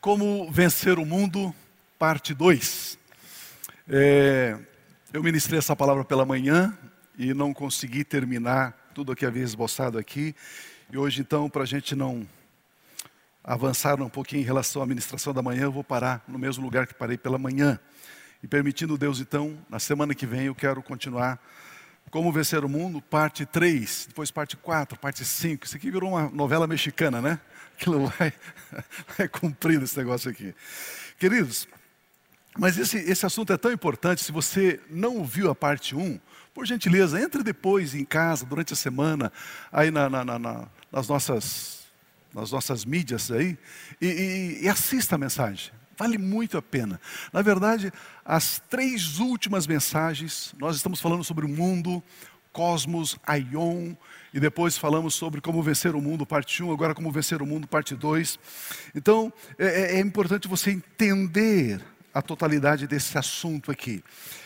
Como vencer o mundo, parte 2. É, eu ministrei essa palavra pela manhã e não consegui terminar tudo o que havia esboçado aqui. E hoje, então, para a gente não avançar um pouquinho em relação à ministração da manhã, eu vou parar no mesmo lugar que parei pela manhã. E permitindo Deus, então, na semana que vem eu quero continuar como Vencer o Mundo, parte 3, depois parte 4, parte 5. Isso aqui virou uma novela mexicana, né? Aquilo vai, vai cumprindo esse negócio aqui. Queridos, mas esse, esse assunto é tão importante, se você não viu a parte 1, por gentileza, entre depois em casa, durante a semana, aí na, na, na, nas, nossas, nas nossas mídias aí, e, e, e assista a mensagem. Vale muito a pena. Na verdade, as três últimas mensagens, nós estamos falando sobre o mundo, cosmos, aion, e depois falamos sobre como vencer o mundo, parte 1, agora como vencer o mundo, parte 2. Então, é, é, é importante você entender a totalidade desse assunto aqui.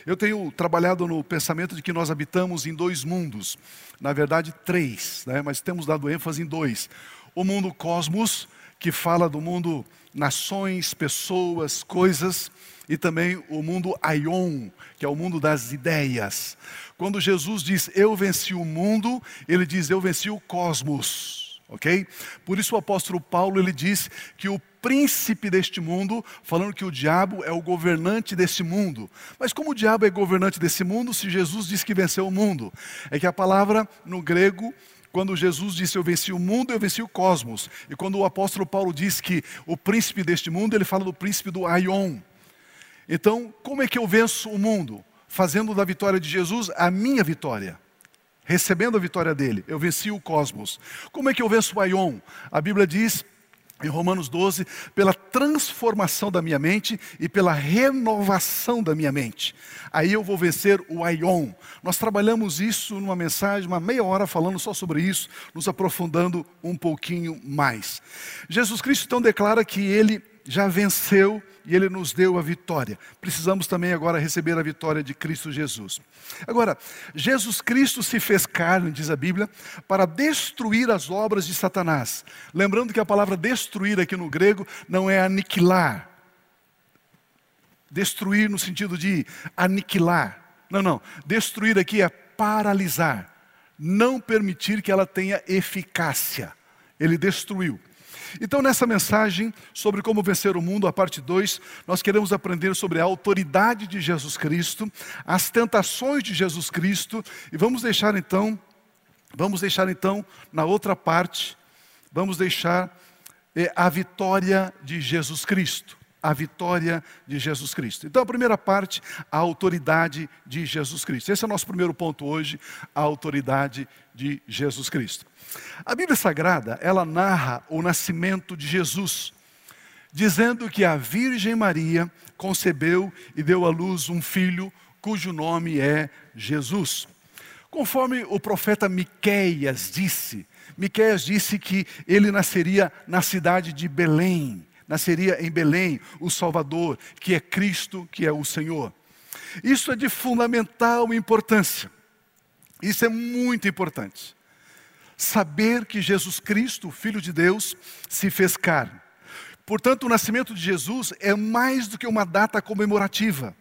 Eu tenho trabalhado no pensamento de que nós habitamos em dois mundos, na verdade três, né? mas temos dado ênfase em dois. O mundo cosmos, que fala do mundo nações, pessoas, coisas, e também o mundo aion, que é o mundo das ideias. Quando Jesus diz eu venci o mundo, ele diz eu venci o cosmos, ok? Por isso o apóstolo Paulo ele diz que o príncipe deste mundo, falando que o diabo é o governante desse mundo. Mas como o diabo é governante desse mundo, se Jesus diz que venceu o mundo? É que a palavra no grego quando Jesus disse eu venci o mundo, eu venci o cosmos. E quando o apóstolo Paulo diz que o príncipe deste mundo, ele fala do príncipe do Aion. Então, como é que eu venço o mundo? Fazendo da vitória de Jesus a minha vitória. Recebendo a vitória dele, eu venci o cosmos. Como é que eu venço o Aion? A Bíblia diz em Romanos 12, pela transformação da minha mente e pela renovação da minha mente. Aí eu vou vencer o Aion. Nós trabalhamos isso numa mensagem, uma meia hora falando só sobre isso, nos aprofundando um pouquinho mais. Jesus Cristo então declara que ele já venceu e ele nos deu a vitória. Precisamos também agora receber a vitória de Cristo Jesus. Agora, Jesus Cristo se fez carne, diz a Bíblia, para destruir as obras de Satanás. Lembrando que a palavra destruir aqui no grego não é aniquilar. Destruir no sentido de aniquilar. Não, não. Destruir aqui é paralisar. Não permitir que ela tenha eficácia. Ele destruiu. Então, nessa mensagem sobre como vencer o mundo, a parte 2, nós queremos aprender sobre a autoridade de Jesus Cristo, as tentações de Jesus Cristo, e vamos deixar então, vamos deixar então na outra parte, vamos deixar é, a vitória de Jesus Cristo a vitória de Jesus Cristo. Então, a primeira parte, a autoridade de Jesus Cristo. Esse é o nosso primeiro ponto hoje, a autoridade de Jesus Cristo. A Bíblia Sagrada, ela narra o nascimento de Jesus, dizendo que a Virgem Maria concebeu e deu à luz um filho cujo nome é Jesus. Conforme o profeta Miqueias disse, Miqueias disse que ele nasceria na cidade de Belém nasceria em Belém o Salvador, que é Cristo, que é o Senhor. Isso é de fundamental importância. Isso é muito importante. Saber que Jesus Cristo, Filho de Deus, se fez carne. Portanto, o nascimento de Jesus é mais do que uma data comemorativa.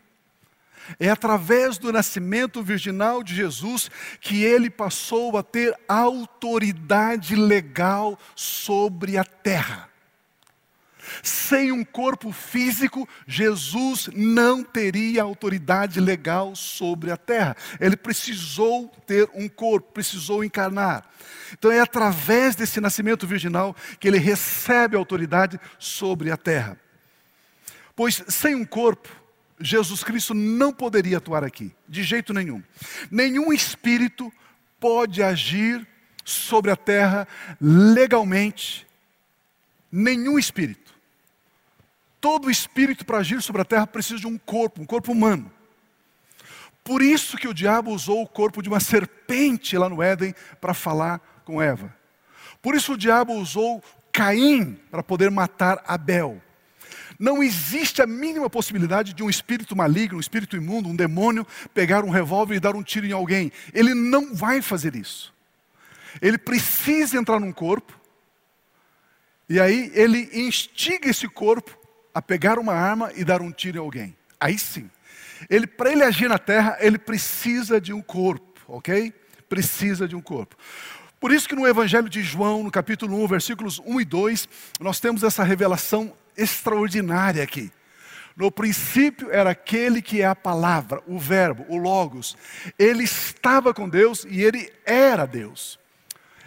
É através do nascimento virginal de Jesus que ele passou a ter autoridade legal sobre a terra. Sem um corpo físico, Jesus não teria autoridade legal sobre a terra. Ele precisou ter um corpo, precisou encarnar. Então é através desse nascimento virginal que ele recebe autoridade sobre a terra. Pois sem um corpo, Jesus Cristo não poderia atuar aqui, de jeito nenhum. Nenhum espírito pode agir sobre a terra legalmente. Nenhum espírito. Todo espírito para agir sobre a terra precisa de um corpo, um corpo humano. Por isso que o diabo usou o corpo de uma serpente lá no Éden para falar com Eva. Por isso o diabo usou Caim para poder matar Abel. Não existe a mínima possibilidade de um espírito maligno, um espírito imundo, um demônio, pegar um revólver e dar um tiro em alguém. Ele não vai fazer isso. Ele precisa entrar num corpo, e aí ele instiga esse corpo a pegar uma arma e dar um tiro em alguém. Aí sim. Ele, para ele agir na terra, ele precisa de um corpo, ok? Precisa de um corpo. Por isso que no Evangelho de João, no capítulo 1, versículos 1 e 2, nós temos essa revelação extraordinária aqui. No princípio era aquele que é a palavra, o verbo, o logos. Ele estava com Deus e ele era Deus.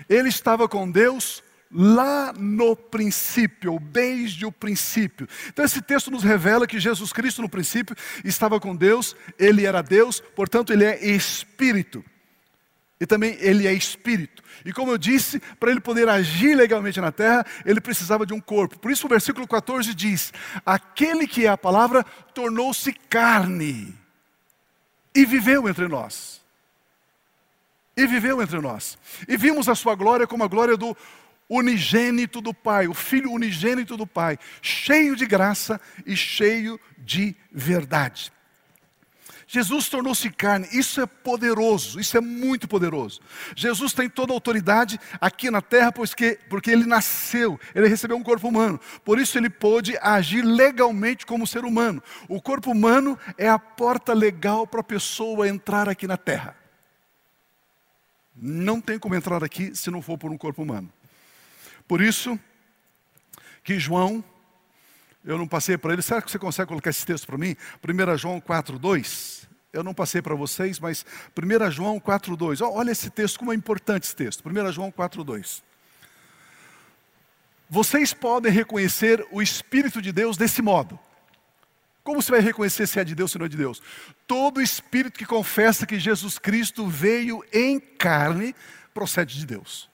Ele estava com Deus lá no princípio, ou desde o princípio. Então esse texto nos revela que Jesus Cristo no princípio estava com Deus, ele era Deus, portanto ele é espírito. E também ele é espírito. E como eu disse, para ele poder agir legalmente na terra, ele precisava de um corpo. Por isso o versículo 14 diz: Aquele que é a palavra tornou-se carne e viveu entre nós. E viveu entre nós. E vimos a sua glória como a glória do unigênito do Pai, o Filho unigênito do Pai, cheio de graça e cheio de verdade. Jesus tornou-se carne, isso é poderoso, isso é muito poderoso. Jesus tem toda a autoridade aqui na terra, porque, porque ele nasceu, ele recebeu um corpo humano, por isso ele pôde agir legalmente como ser humano. O corpo humano é a porta legal para a pessoa entrar aqui na terra. Não tem como entrar aqui se não for por um corpo humano. Por isso que João, eu não passei para ele, será que você consegue colocar esse texto para mim? 1 João 4, 2. Eu não passei para vocês, mas 1 João 4, 2. Olha esse texto, como é importante esse texto. 1 João 4, 2. Vocês podem reconhecer o Espírito de Deus desse modo. Como você vai reconhecer se é de Deus ou não é de Deus? Todo espírito que confessa que Jesus Cristo veio em carne procede de Deus.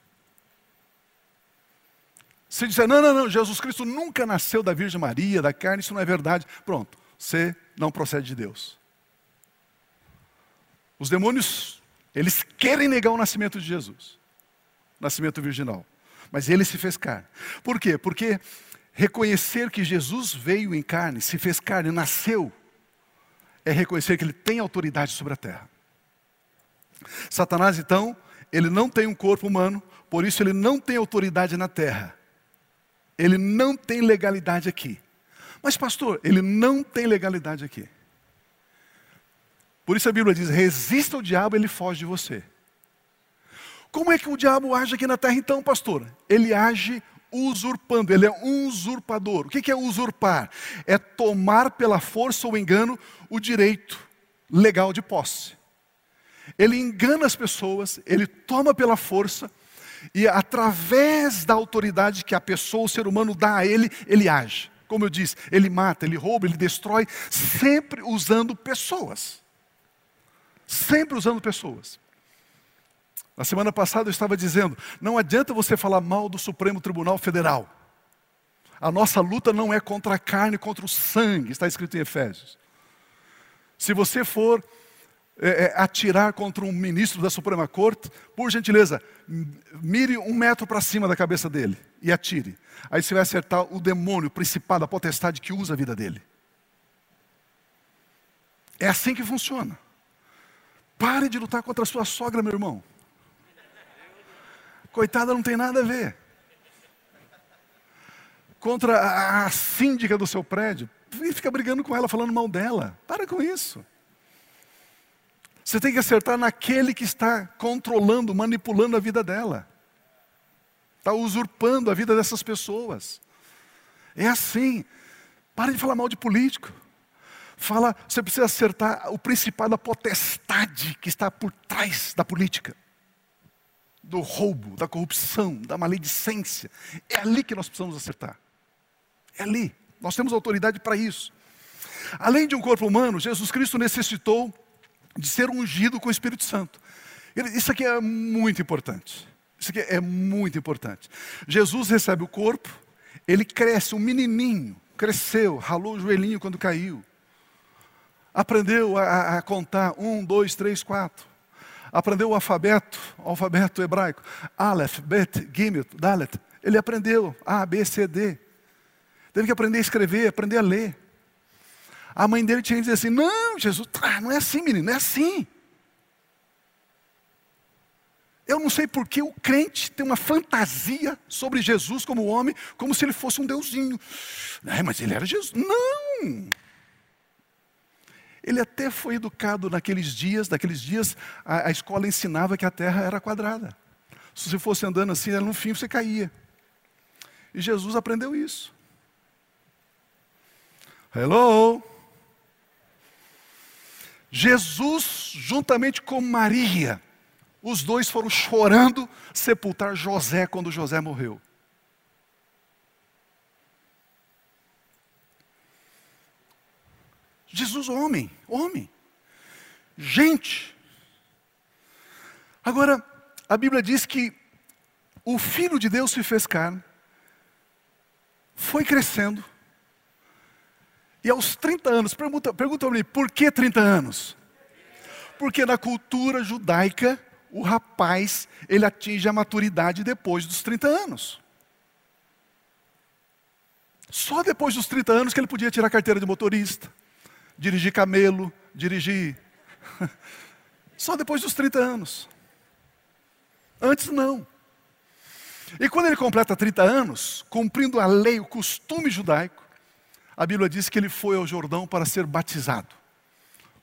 Se disser, não, não, não, Jesus Cristo nunca nasceu da Virgem Maria, da carne, isso não é verdade. Pronto, você não procede de Deus. Os demônios, eles querem negar o nascimento de Jesus, nascimento virginal. Mas ele se fez carne. Por quê? Porque reconhecer que Jesus veio em carne, se fez carne, nasceu, é reconhecer que ele tem autoridade sobre a terra. Satanás, então, ele não tem um corpo humano, por isso ele não tem autoridade na terra. Ele não tem legalidade aqui. Mas, pastor, ele não tem legalidade aqui. Por isso a Bíblia diz: resista ao diabo, ele foge de você. Como é que o diabo age aqui na terra, então, pastor? Ele age usurpando, ele é um usurpador. O que é usurpar? É tomar pela força ou engano o direito legal de posse. Ele engana as pessoas, ele toma pela força e através da autoridade que a pessoa, o ser humano dá a ele, ele age. Como eu disse, ele mata, ele rouba, ele destrói, sempre usando pessoas. Sempre usando pessoas. Na semana passada eu estava dizendo: não adianta você falar mal do Supremo Tribunal Federal. A nossa luta não é contra a carne, contra o sangue, está escrito em Efésios. Se você for é, é, atirar contra um ministro da Suprema Corte, por gentileza, mire um metro para cima da cabeça dele e atire. Aí você vai acertar o demônio, o principado, a potestade que usa a vida dele. É assim que funciona. Pare de lutar contra a sua sogra, meu irmão. Coitada, não tem nada a ver. Contra a, a síndica do seu prédio. E fica brigando com ela, falando mal dela. Para com isso. Você tem que acertar naquele que está controlando, manipulando a vida dela. Está usurpando a vida dessas pessoas. É assim. Pare de falar mal de político. Fala, você precisa acertar o principal da potestade que está por trás da política. Do roubo, da corrupção, da maledicência. É ali que nós precisamos acertar. É ali. Nós temos autoridade para isso. Além de um corpo humano, Jesus Cristo necessitou de ser ungido com o Espírito Santo. Isso aqui é muito importante. Isso aqui é muito importante. Jesus recebe o corpo, ele cresce, um menininho, cresceu, ralou o joelhinho quando caiu. Aprendeu a, a contar um, dois, três, quatro. Aprendeu o alfabeto, o alfabeto hebraico. Aleph, Bet, Gimel, Dalet. Ele aprendeu A, B, C, D. Teve que aprender a escrever, aprender a ler. A mãe dele tinha que dizer assim: Não, Jesus, tá, não é assim, menino, não é assim. Eu não sei por que o crente tem uma fantasia sobre Jesus como homem, como se ele fosse um deusinho. É, mas ele era Jesus. Não! Ele até foi educado naqueles dias, naqueles dias a, a escola ensinava que a terra era quadrada. Se você fosse andando assim, no fim você caía. E Jesus aprendeu isso. Hello? Jesus, juntamente com Maria, os dois foram chorando sepultar José quando José morreu. Jesus, homem, homem, gente. Agora, a Bíblia diz que o Filho de Deus se fez carne, foi crescendo, e aos 30 anos, pergunta, pergunta para mim, por que 30 anos? Porque na cultura judaica, o rapaz, ele atinge a maturidade depois dos 30 anos. Só depois dos 30 anos que ele podia tirar carteira de motorista, dirigir camelo, dirigir. Só depois dos 30 anos. Antes não. E quando ele completa 30 anos, cumprindo a lei, o costume judaico, a Bíblia diz que ele foi ao Jordão para ser batizado.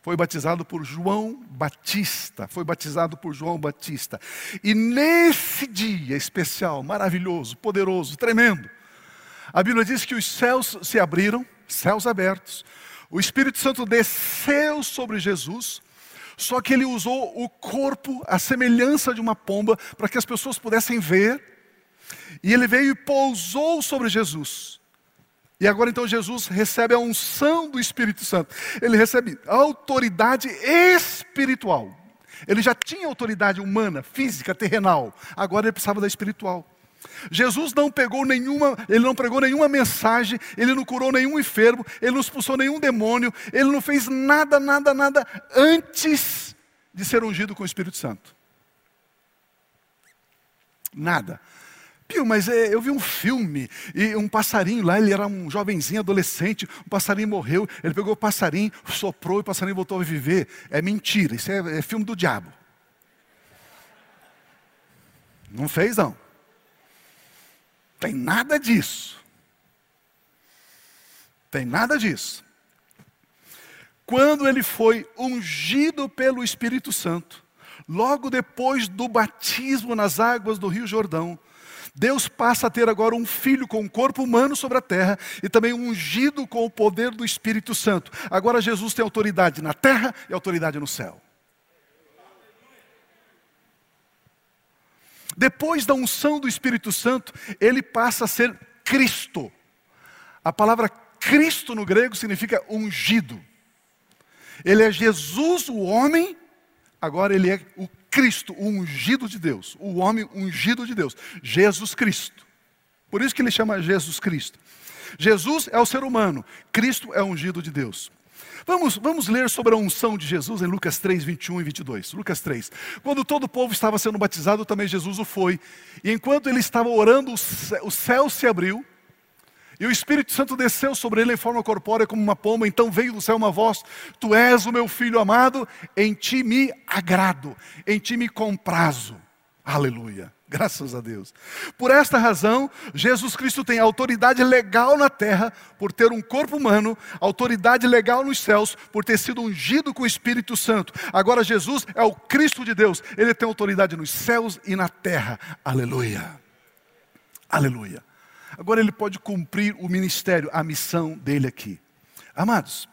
Foi batizado por João Batista. Foi batizado por João Batista. E nesse dia especial, maravilhoso, poderoso, tremendo, a Bíblia diz que os céus se abriram, céus abertos. O Espírito Santo desceu sobre Jesus. Só que ele usou o corpo, a semelhança de uma pomba, para que as pessoas pudessem ver. E ele veio e pousou sobre Jesus. E agora então Jesus recebe a unção do Espírito Santo. Ele recebe autoridade espiritual. Ele já tinha autoridade humana, física, terrenal. Agora ele precisava da espiritual. Jesus não pegou nenhuma, ele não pregou nenhuma mensagem, ele não curou nenhum enfermo, ele não expulsou nenhum demônio, ele não fez nada, nada, nada antes de ser ungido com o Espírito Santo. Nada. Pio, mas é, eu vi um filme e um passarinho lá, ele era um jovenzinho, adolescente, o passarinho morreu, ele pegou o passarinho, soprou e o passarinho voltou a viver. É mentira, isso é, é filme do diabo. Não fez não. Tem nada disso. Tem nada disso. Quando ele foi ungido pelo Espírito Santo, logo depois do batismo nas águas do Rio Jordão, Deus passa a ter agora um filho com um corpo humano sobre a terra e também ungido com o poder do Espírito Santo. Agora Jesus tem autoridade na terra e autoridade no céu. Depois da unção do Espírito Santo, ele passa a ser Cristo. A palavra Cristo no grego significa ungido. Ele é Jesus, o homem, agora ele é o Cristo, o ungido de Deus, o homem ungido de Deus, Jesus Cristo. Por isso que ele chama Jesus Cristo. Jesus é o ser humano, Cristo é o ungido de Deus. Vamos, vamos ler sobre a unção de Jesus em Lucas 3, 21 e 22. Lucas 3. Quando todo o povo estava sendo batizado, também Jesus o foi. E enquanto ele estava orando, o céu se abriu e o Espírito Santo desceu sobre ele em forma corpórea como uma pomba, então veio do céu uma voz: Tu és o meu filho amado, em ti me agrado, em ti me comprazo. Aleluia. Graças a Deus. Por esta razão, Jesus Cristo tem autoridade legal na terra por ter um corpo humano, autoridade legal nos céus por ter sido ungido com o Espírito Santo. Agora Jesus é o Cristo de Deus. Ele tem autoridade nos céus e na terra. Aleluia. Aleluia. Agora ele pode cumprir o ministério, a missão dele aqui. Amados,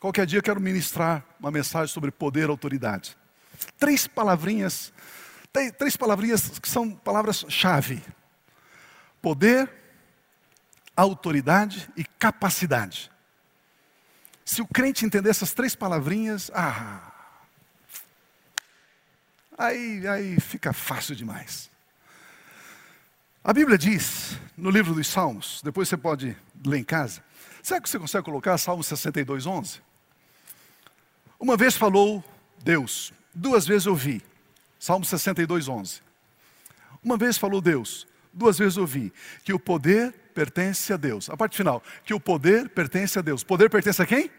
qualquer dia eu quero ministrar uma mensagem sobre poder e autoridade. Três palavrinhas, três palavrinhas que são palavras-chave: poder, autoridade e capacidade. Se o crente entender essas três palavrinhas, ah, aí, aí fica fácil demais. A Bíblia diz, no livro dos Salmos, depois você pode ler em casa, será que você consegue colocar Salmo 62, 11? Uma vez falou Deus, duas vezes ouvi, Salmo 62, 11. Uma vez falou Deus, duas vezes ouvi, que o poder pertence a Deus. A parte final, que o poder pertence a Deus. Poder pertence a quem?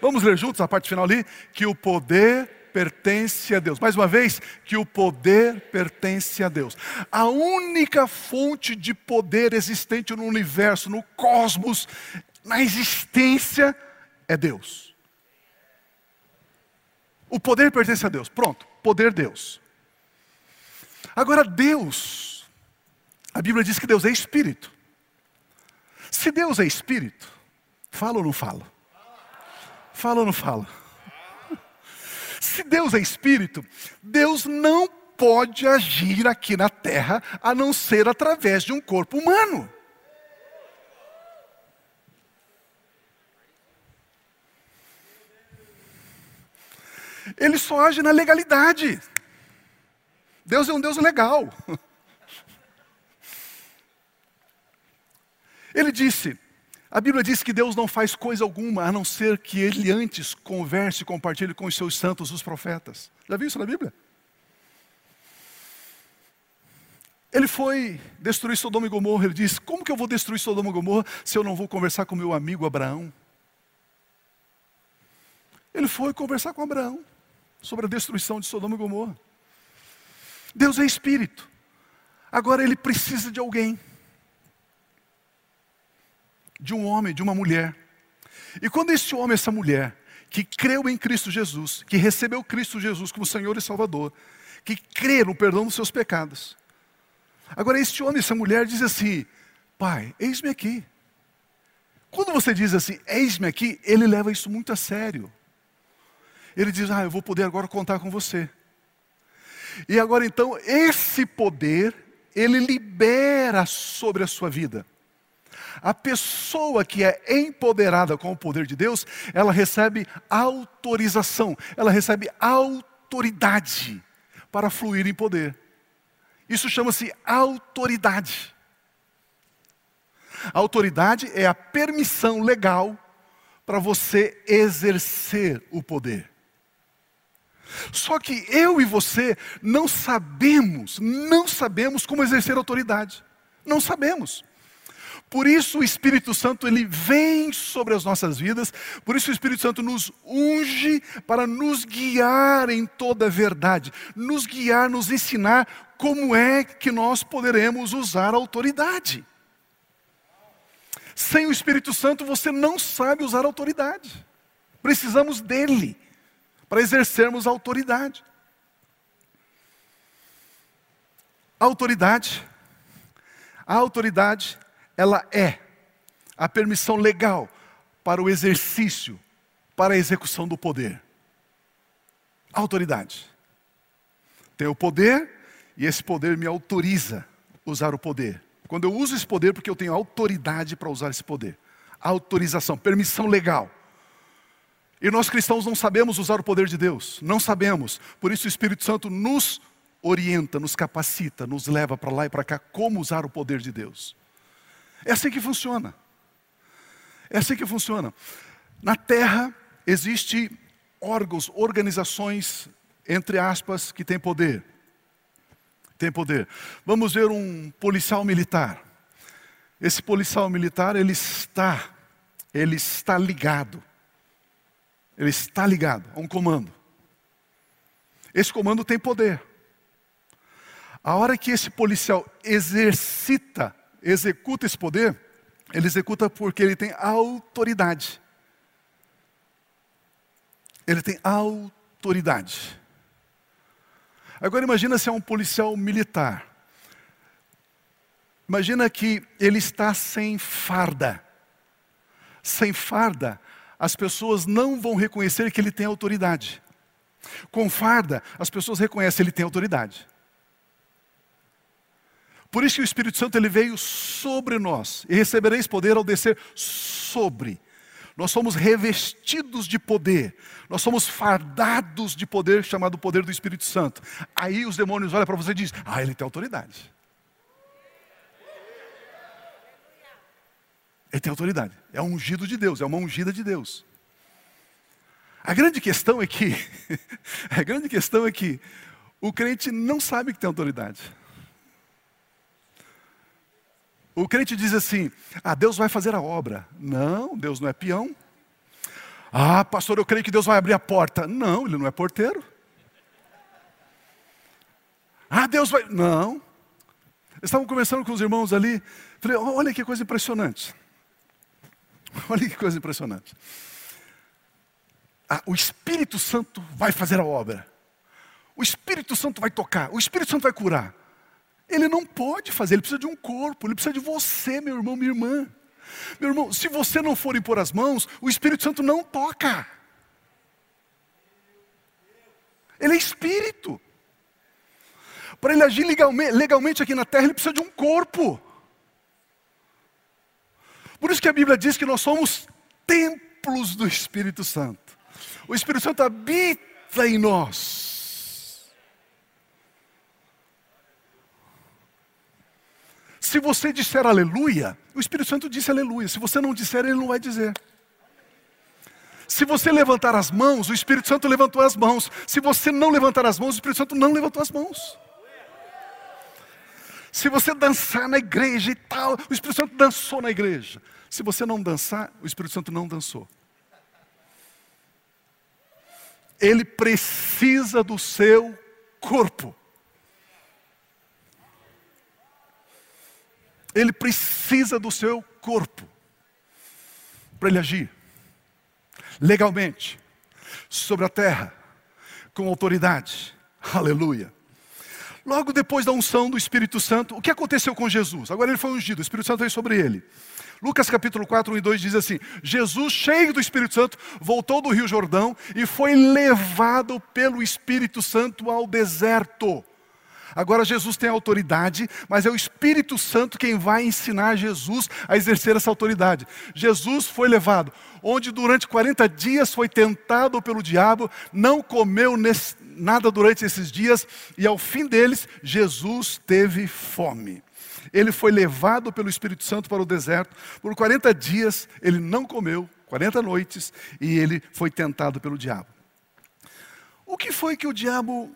Vamos ler juntos a parte final ali? Que o poder pertence a Deus. Mais uma vez, que o poder pertence a Deus. A única fonte de poder existente no universo, no cosmos, na existência, é Deus. O poder pertence a Deus. Pronto, poder Deus. Agora, Deus, a Bíblia diz que Deus é espírito. Se Deus é espírito, fala ou não fala? Fala ou não fala? Se Deus é espírito, Deus não pode agir aqui na terra a não ser através de um corpo humano. Ele só age na legalidade. Deus é um Deus legal. Ele disse: a Bíblia diz que Deus não faz coisa alguma a não ser que Ele antes converse e compartilhe com os seus santos, os profetas. Já viu isso na Bíblia? Ele foi destruir Sodoma e Gomorra. Ele disse: Como que eu vou destruir Sodoma e Gomorra se eu não vou conversar com meu amigo Abraão? Ele foi conversar com Abraão sobre a destruição de Sodoma e Gomorra. Deus é espírito. Agora ele precisa de alguém de um homem, de uma mulher. E quando esse homem, essa mulher, que creu em Cristo Jesus, que recebeu Cristo Jesus como Senhor e Salvador, que crê no perdão dos seus pecados. Agora, esse homem, essa mulher diz assim: Pai, eis-me aqui. Quando você diz assim, eis-me aqui, ele leva isso muito a sério. Ele diz: Ah, eu vou poder agora contar com você. E agora então, esse poder, ele libera sobre a sua vida. A pessoa que é empoderada com o poder de Deus, ela recebe autorização, ela recebe autoridade para fluir em poder. Isso chama-se autoridade. A autoridade é a permissão legal para você exercer o poder. Só que eu e você não sabemos, não sabemos como exercer autoridade. Não sabemos. Por isso o Espírito Santo ele vem sobre as nossas vidas, por isso o Espírito Santo nos unge para nos guiar em toda a verdade, nos guiar, nos ensinar como é que nós poderemos usar a autoridade. Sem o Espírito Santo você não sabe usar a autoridade. Precisamos dele para exercermos a autoridade. A autoridade, a autoridade ela é a permissão legal para o exercício, para a execução do poder. autoridade. Tenho o poder e esse poder me autoriza a usar o poder. Quando eu uso esse poder, porque eu tenho autoridade para usar esse poder. Autorização, permissão legal. E nós cristãos não sabemos usar o poder de Deus, não sabemos. Por isso o Espírito Santo nos orienta, nos capacita, nos leva para lá e para cá como usar o poder de Deus. É assim que funciona. É assim que funciona. Na Terra existe órgãos, organizações, entre aspas, que têm poder. Tem poder. Vamos ver um policial militar. Esse policial militar, ele está, ele está ligado. Ele está ligado a um comando. Esse comando tem poder. A hora que esse policial exercita executa esse poder, ele executa porque ele tem autoridade. Ele tem autoridade. Agora imagina se é um policial militar. Imagina que ele está sem farda. Sem farda, as pessoas não vão reconhecer que ele tem autoridade. Com farda, as pessoas reconhecem que ele tem autoridade. Por isso que o Espírito Santo ele veio sobre nós. E recebereis poder ao descer sobre. Nós somos revestidos de poder. Nós somos fardados de poder chamado poder do Espírito Santo. Aí os demônios olham para você e dizem: "Ah, ele tem autoridade". Ele tem autoridade. É um ungido de Deus, é uma ungida de Deus. A grande questão é que a grande questão é que o crente não sabe que tem autoridade. O crente diz assim: ah, Deus vai fazer a obra. Não, Deus não é peão. Ah, pastor, eu creio que Deus vai abrir a porta. Não, ele não é porteiro. Ah, Deus vai. Não. Estavam conversando com os irmãos ali. Falei, olha que coisa impressionante. Olha que coisa impressionante. Ah, o Espírito Santo vai fazer a obra. O Espírito Santo vai tocar. O Espírito Santo vai curar. Ele não pode fazer, ele precisa de um corpo, ele precisa de você, meu irmão, minha irmã. Meu irmão, se você não for impor as mãos, o Espírito Santo não toca. Ele é Espírito. Para ele agir legalmente aqui na terra, ele precisa de um corpo. Por isso que a Bíblia diz que nós somos templos do Espírito Santo. O Espírito Santo habita em nós. Se você disser aleluia, o Espírito Santo disse aleluia. Se você não disser, ele não vai dizer. Se você levantar as mãos, o Espírito Santo levantou as mãos. Se você não levantar as mãos, o Espírito Santo não levantou as mãos. Se você dançar na igreja e tal, o Espírito Santo dançou na igreja. Se você não dançar, o Espírito Santo não dançou. Ele precisa do seu corpo. Ele precisa do seu corpo para ele agir legalmente sobre a terra com autoridade. Aleluia. Logo depois da unção do Espírito Santo, o que aconteceu com Jesus? Agora ele foi ungido, o Espírito Santo veio sobre ele. Lucas capítulo 4, 1 e 2 diz assim: Jesus, cheio do Espírito Santo, voltou do Rio Jordão e foi levado pelo Espírito Santo ao deserto. Agora Jesus tem autoridade, mas é o Espírito Santo quem vai ensinar Jesus a exercer essa autoridade. Jesus foi levado, onde durante 40 dias foi tentado pelo diabo, não comeu nesse, nada durante esses dias, e ao fim deles, Jesus teve fome. Ele foi levado pelo Espírito Santo para o deserto, por 40 dias ele não comeu, 40 noites, e ele foi tentado pelo diabo. O que foi que o diabo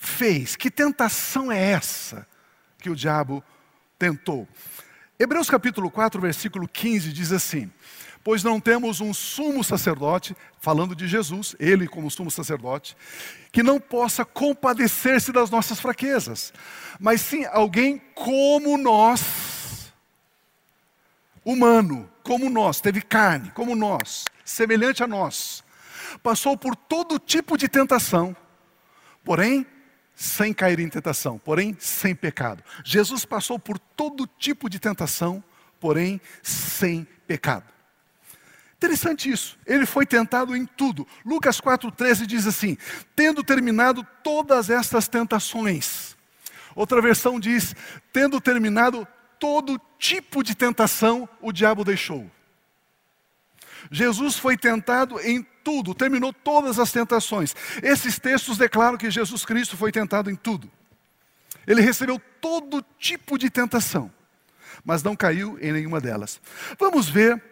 fez? Que tentação é essa que o diabo tentou? Hebreus capítulo 4, versículo 15 diz assim: Pois não temos um sumo sacerdote, falando de Jesus, ele como sumo sacerdote, que não possa compadecer-se das nossas fraquezas, mas sim alguém como nós, humano, como nós, teve carne, como nós, semelhante a nós, passou por todo tipo de tentação, porém sem cair em tentação, porém sem pecado. Jesus passou por todo tipo de tentação, porém sem pecado. Interessante isso. Ele foi tentado em tudo. Lucas 4,13 diz assim: tendo terminado todas estas tentações. Outra versão diz: tendo terminado todo tipo de tentação, o diabo deixou. Jesus foi tentado em tudo, terminou todas as tentações. Esses textos declaram que Jesus Cristo foi tentado em tudo. Ele recebeu todo tipo de tentação, mas não caiu em nenhuma delas. Vamos ver,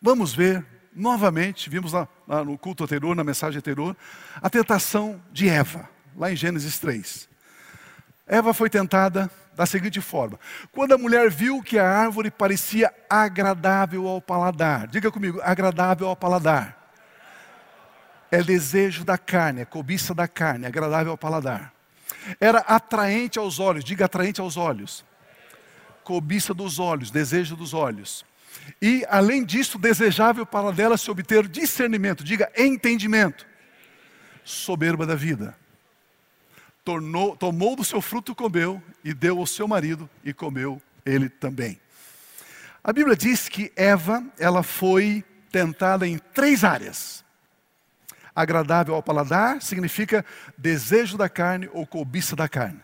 vamos ver novamente, vimos lá, lá no culto anterior, na mensagem anterior, a tentação de Eva, lá em Gênesis 3. Eva foi tentada da seguinte forma: quando a mulher viu que a árvore parecia agradável ao paladar, diga comigo, agradável ao paladar. É desejo da carne, é cobiça da carne, agradável ao paladar. Era atraente aos olhos, diga atraente aos olhos. Cobiça dos olhos, desejo dos olhos. E, além disso, desejável para dela se obter discernimento, diga entendimento. Soberba da vida tornou, tomou do seu fruto comeu, e deu ao seu marido e comeu ele também. A Bíblia diz que Eva, ela foi tentada em três áreas. Agradável ao paladar significa desejo da carne ou cobiça da carne.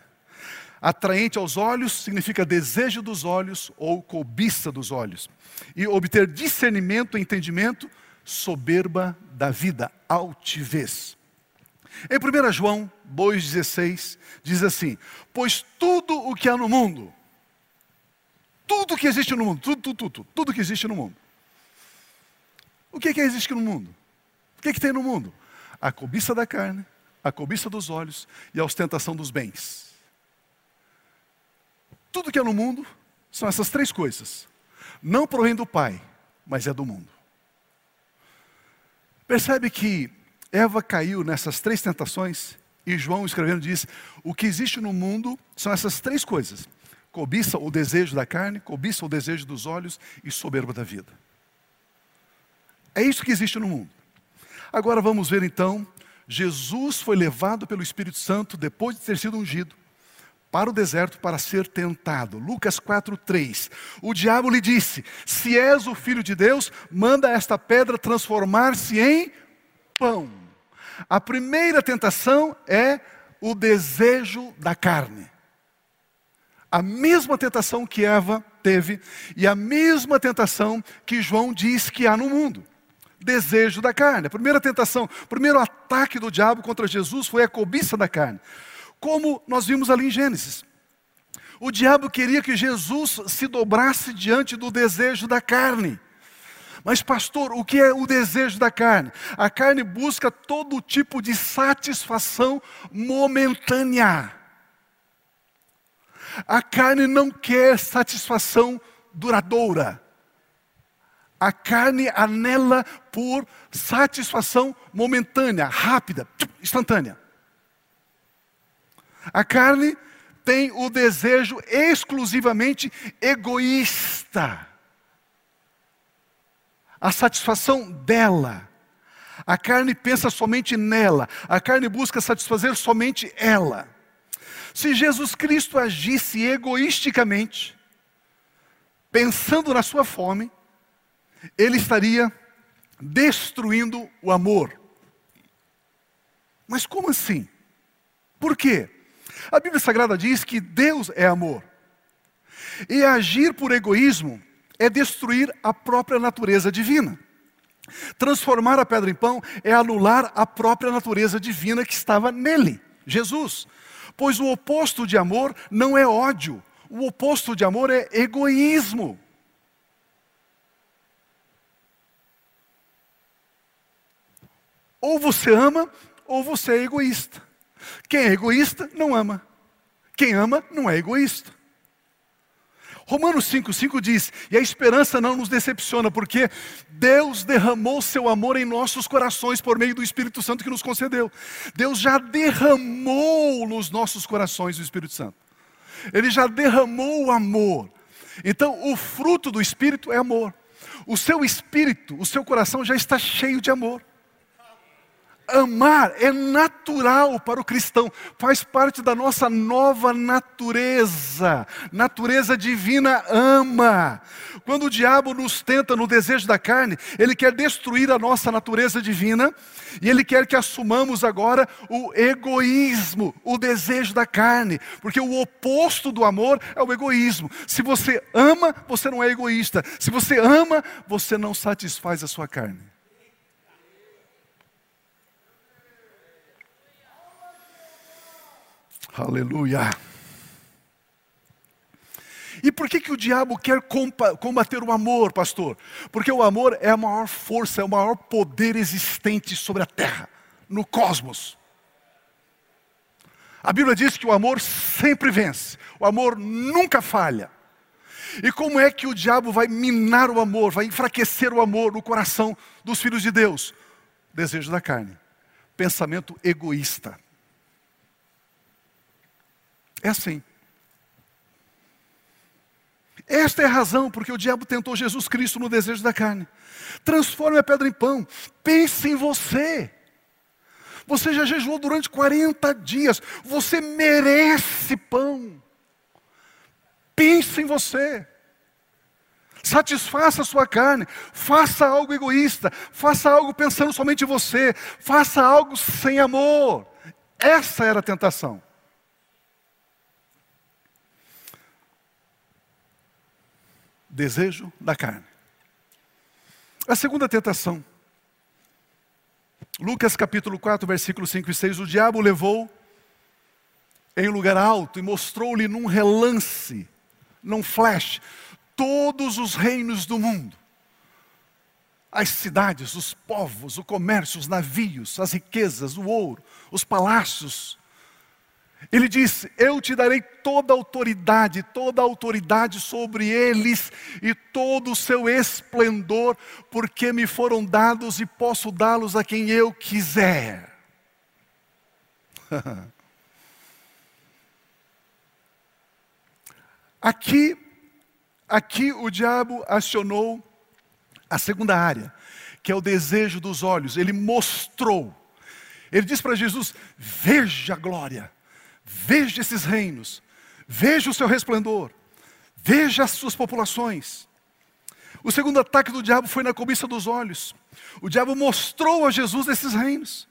Atraente aos olhos significa desejo dos olhos ou cobiça dos olhos. E obter discernimento, entendimento, soberba da vida, altivez. Em 1 João 2,16 diz assim: Pois tudo o que há no mundo, tudo que existe no mundo, tudo, tudo, tudo, tudo que existe no mundo. O que é que existe no mundo? O que é que tem no mundo? A cobiça da carne, a cobiça dos olhos e a ostentação dos bens. Tudo que é no mundo são essas três coisas. Não provém do Pai, mas é do mundo. Percebe que Eva caiu nessas três tentações E João escrevendo diz: o que existe no mundo são essas três coisas: cobiça o desejo da carne, cobiça o desejo dos olhos e soberba da vida. É isso que existe no mundo. Agora vamos ver então, Jesus foi levado pelo Espírito Santo depois de ter sido ungido para o deserto para ser tentado. Lucas 4:3. O diabo lhe disse: "Se és o filho de Deus, manda esta pedra transformar-se em pão." A primeira tentação é o desejo da carne. A mesma tentação que Eva teve e a mesma tentação que João diz que há no mundo. Desejo da carne. A primeira tentação, o primeiro ataque do diabo contra Jesus foi a cobiça da carne. Como nós vimos ali em Gênesis. O diabo queria que Jesus se dobrasse diante do desejo da carne. Mas, pastor, o que é o desejo da carne? A carne busca todo tipo de satisfação momentânea. A carne não quer satisfação duradoura. A carne anela por satisfação momentânea, rápida, instantânea. A carne tem o desejo exclusivamente egoísta a satisfação dela. A carne pensa somente nela, a carne busca satisfazer somente ela. Se Jesus Cristo agisse egoisticamente, pensando na sua fome, ele estaria destruindo o amor. Mas como assim? Por quê? A Bíblia Sagrada diz que Deus é amor. E agir por egoísmo é destruir a própria natureza divina. Transformar a pedra em pão é anular a própria natureza divina que estava nele, Jesus. Pois o oposto de amor não é ódio, o oposto de amor é egoísmo. Ou você ama, ou você é egoísta. Quem é egoísta não ama. Quem ama não é egoísta. Romanos 5,5 diz: E a esperança não nos decepciona, porque Deus derramou seu amor em nossos corações por meio do Espírito Santo que nos concedeu. Deus já derramou nos nossos corações o Espírito Santo. Ele já derramou o amor. Então, o fruto do Espírito é amor. O seu espírito, o seu coração já está cheio de amor. Amar é natural para o cristão, faz parte da nossa nova natureza. Natureza divina ama. Quando o diabo nos tenta no desejo da carne, ele quer destruir a nossa natureza divina e ele quer que assumamos agora o egoísmo, o desejo da carne, porque o oposto do amor é o egoísmo. Se você ama, você não é egoísta. Se você ama, você não satisfaz a sua carne. Aleluia. E por que, que o diabo quer combater o amor, pastor? Porque o amor é a maior força, é o maior poder existente sobre a terra, no cosmos. A Bíblia diz que o amor sempre vence, o amor nunca falha. E como é que o diabo vai minar o amor, vai enfraquecer o amor no coração dos filhos de Deus? Desejo da carne, pensamento egoísta. É assim. Esta é a razão porque o diabo tentou Jesus Cristo no desejo da carne. Transforme a pedra em pão. Pense em você. Você já jejuou durante 40 dias. Você merece pão. Pense em você. Satisfaça a sua carne. Faça algo egoísta. Faça algo pensando somente em você. Faça algo sem amor. Essa era a tentação. Desejo da carne. A segunda tentação. Lucas capítulo 4, versículos 5 e 6. O diabo levou em lugar alto e mostrou-lhe num relance, num flash, todos os reinos do mundo. As cidades, os povos, o comércio, os navios, as riquezas, o ouro, os palácios, ele diz: Eu te darei toda a autoridade, toda a autoridade sobre eles e todo o seu esplendor, porque me foram dados e posso dá-los a quem eu quiser. aqui, aqui o diabo acionou a segunda área, que é o desejo dos olhos. Ele mostrou. Ele diz para Jesus: Veja a glória, veja esses reinos, veja o seu resplendor, veja as suas populações. O segundo ataque do diabo foi na cobiça dos olhos. O diabo mostrou a Jesus esses reinos,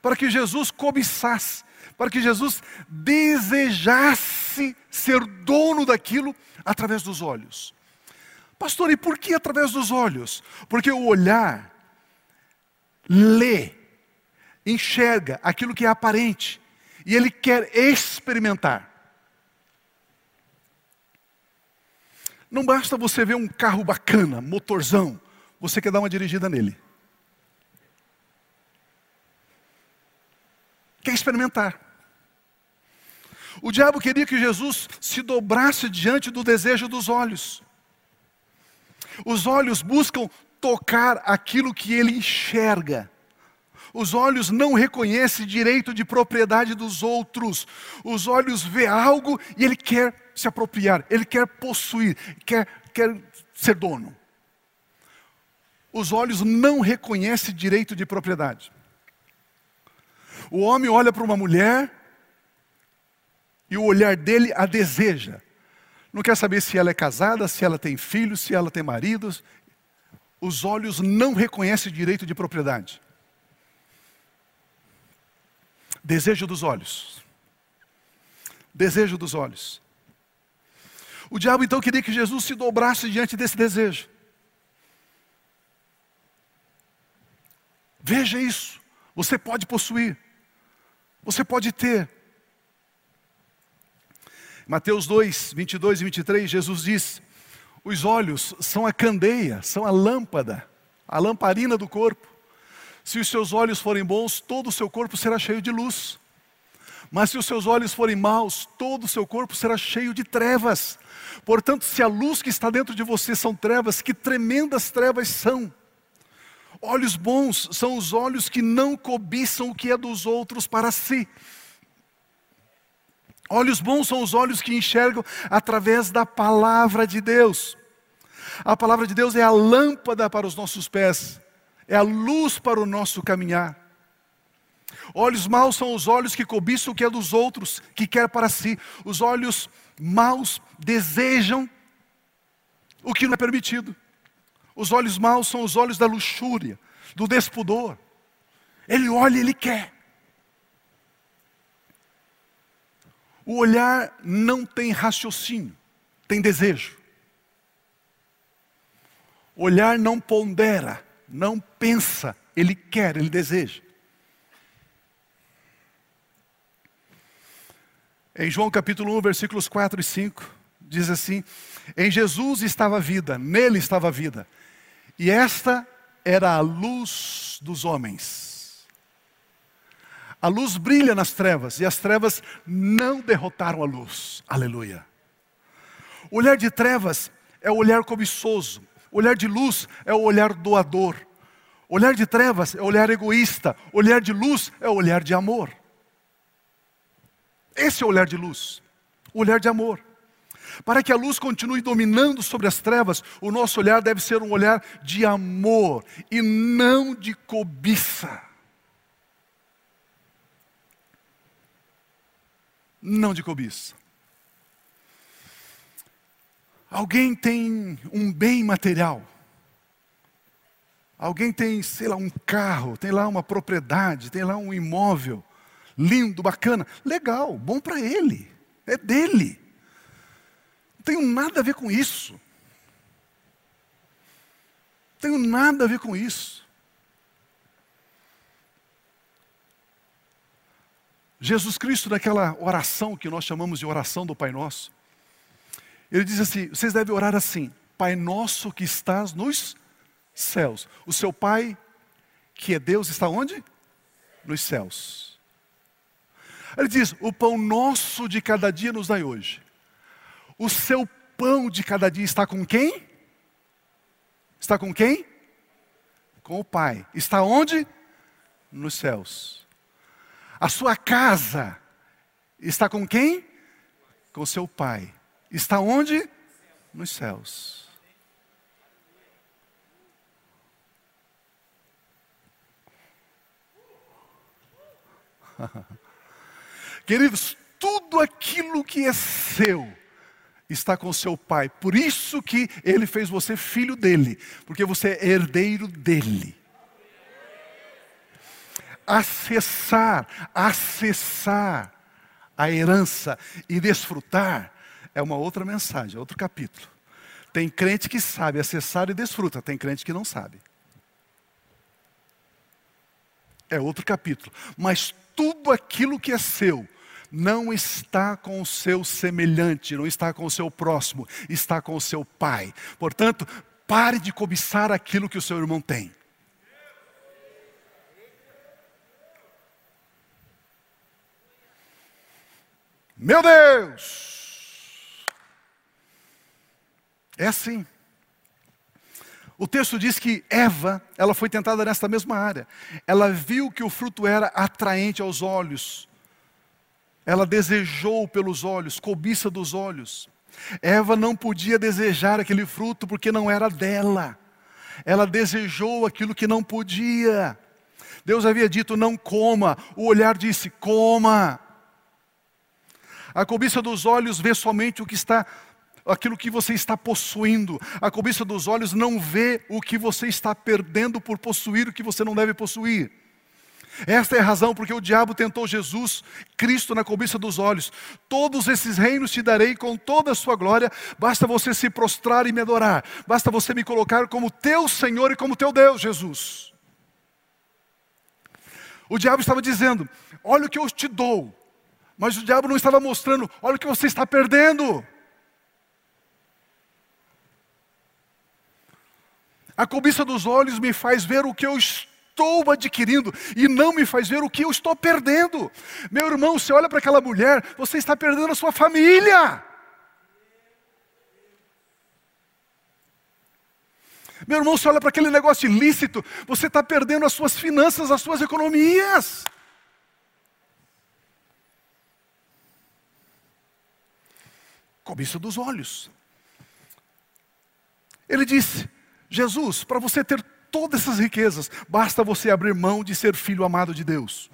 para que Jesus cobiçasse, para que Jesus desejasse ser dono daquilo através dos olhos. Pastor, e por que através dos olhos? Porque o olhar lê, enxerga aquilo que é aparente e ele quer experimentar. Não basta você ver um carro bacana, motorzão, você quer dar uma dirigida nele. Quer experimentar. O diabo queria que Jesus se dobrasse diante do desejo dos olhos. Os olhos buscam tocar aquilo que ele enxerga. Os olhos não reconhecem direito de propriedade dos outros. Os olhos vê algo e ele quer se apropriar, ele quer possuir, quer, quer ser dono. Os olhos não reconhecem direito de propriedade. O homem olha para uma mulher e o olhar dele a deseja. Não quer saber se ela é casada, se ela tem filhos, se ela tem maridos. Os olhos não reconhecem direito de propriedade. Desejo dos olhos. Desejo dos olhos. O diabo então queria que Jesus se dobrasse diante desse desejo. Veja isso. Você pode possuir. Você pode ter. Mateus 2, 22 e 23, Jesus diz: Os olhos são a candeia, são a lâmpada, a lamparina do corpo. Se os seus olhos forem bons, todo o seu corpo será cheio de luz. Mas se os seus olhos forem maus, todo o seu corpo será cheio de trevas. Portanto, se a luz que está dentro de você são trevas, que tremendas trevas são. Olhos bons são os olhos que não cobiçam o que é dos outros para si. Olhos bons são os olhos que enxergam através da palavra de Deus. A palavra de Deus é a lâmpada para os nossos pés, é a luz para o nosso caminhar. Olhos maus são os olhos que cobiçam o que é dos outros, que quer para si. Os olhos maus desejam o que não é permitido. Os olhos maus são os olhos da luxúria, do despudor. Ele olha e ele quer. O olhar não tem raciocínio, tem desejo. O olhar não pondera, não pensa, ele quer, ele deseja. Em João capítulo 1, versículos 4 e 5, diz assim: Em Jesus estava a vida, nele estava a vida, e esta era a luz dos homens. A luz brilha nas trevas, e as trevas não derrotaram a luz. Aleluia. O olhar de trevas é o olhar cobiçoso, olhar de luz é o olhar doador. Olhar de trevas é o olhar egoísta, olhar de luz é o olhar de amor. Esse é o olhar de luz, o olhar de amor. Para que a luz continue dominando sobre as trevas, o nosso olhar deve ser um olhar de amor e não de cobiça. Não de cobiça. Alguém tem um bem material. Alguém tem, sei lá, um carro, tem lá uma propriedade, tem lá um imóvel lindo, bacana. Legal, bom para ele, é dele. Não tenho nada a ver com isso. Não tenho nada a ver com isso. Jesus Cristo, naquela oração que nós chamamos de oração do Pai Nosso, ele diz assim: vocês devem orar assim, Pai Nosso que estás nos céus. O seu Pai, que é Deus, está onde? Nos céus. Ele diz: O pão nosso de cada dia nos dai hoje. O seu pão de cada dia está com quem? Está com quem? Com o Pai. Está onde? Nos céus. A sua casa está com quem? Com seu pai. Está onde? Nos céus. Queridos, tudo aquilo que é seu está com seu pai. Por isso que ele fez você filho dele, porque você é herdeiro dele. Acessar, acessar a herança e desfrutar é uma outra mensagem, é outro capítulo. Tem crente que sabe acessar e desfruta, tem crente que não sabe. É outro capítulo. Mas tudo aquilo que é seu não está com o seu semelhante, não está com o seu próximo, está com o seu pai. Portanto, pare de cobiçar aquilo que o seu irmão tem. Meu Deus! É assim. O texto diz que Eva, ela foi tentada nesta mesma área. Ela viu que o fruto era atraente aos olhos. Ela desejou pelos olhos, cobiça dos olhos. Eva não podia desejar aquele fruto porque não era dela. Ela desejou aquilo que não podia. Deus havia dito: não coma. O olhar disse: coma. A cobiça dos olhos vê somente o que está aquilo que você está possuindo. A cobiça dos olhos não vê o que você está perdendo por possuir o que você não deve possuir. Esta é a razão porque o diabo tentou Jesus, Cristo, na cobiça dos olhos. Todos esses reinos te darei com toda a sua glória, basta você se prostrar e me adorar, basta você me colocar como teu Senhor e como teu Deus, Jesus. O diabo estava dizendo: Olha o que eu te dou, mas o diabo não estava mostrando, olha o que você está perdendo. A cobiça dos olhos me faz ver o que eu estou adquirindo e não me faz ver o que eu estou perdendo. Meu irmão, você olha para aquela mulher, você está perdendo a sua família. Meu irmão, você olha para aquele negócio ilícito, você está perdendo as suas finanças, as suas economias. cobiça dos olhos. Ele disse: Jesus, para você ter todas essas riquezas, basta você abrir mão de ser filho amado de Deus.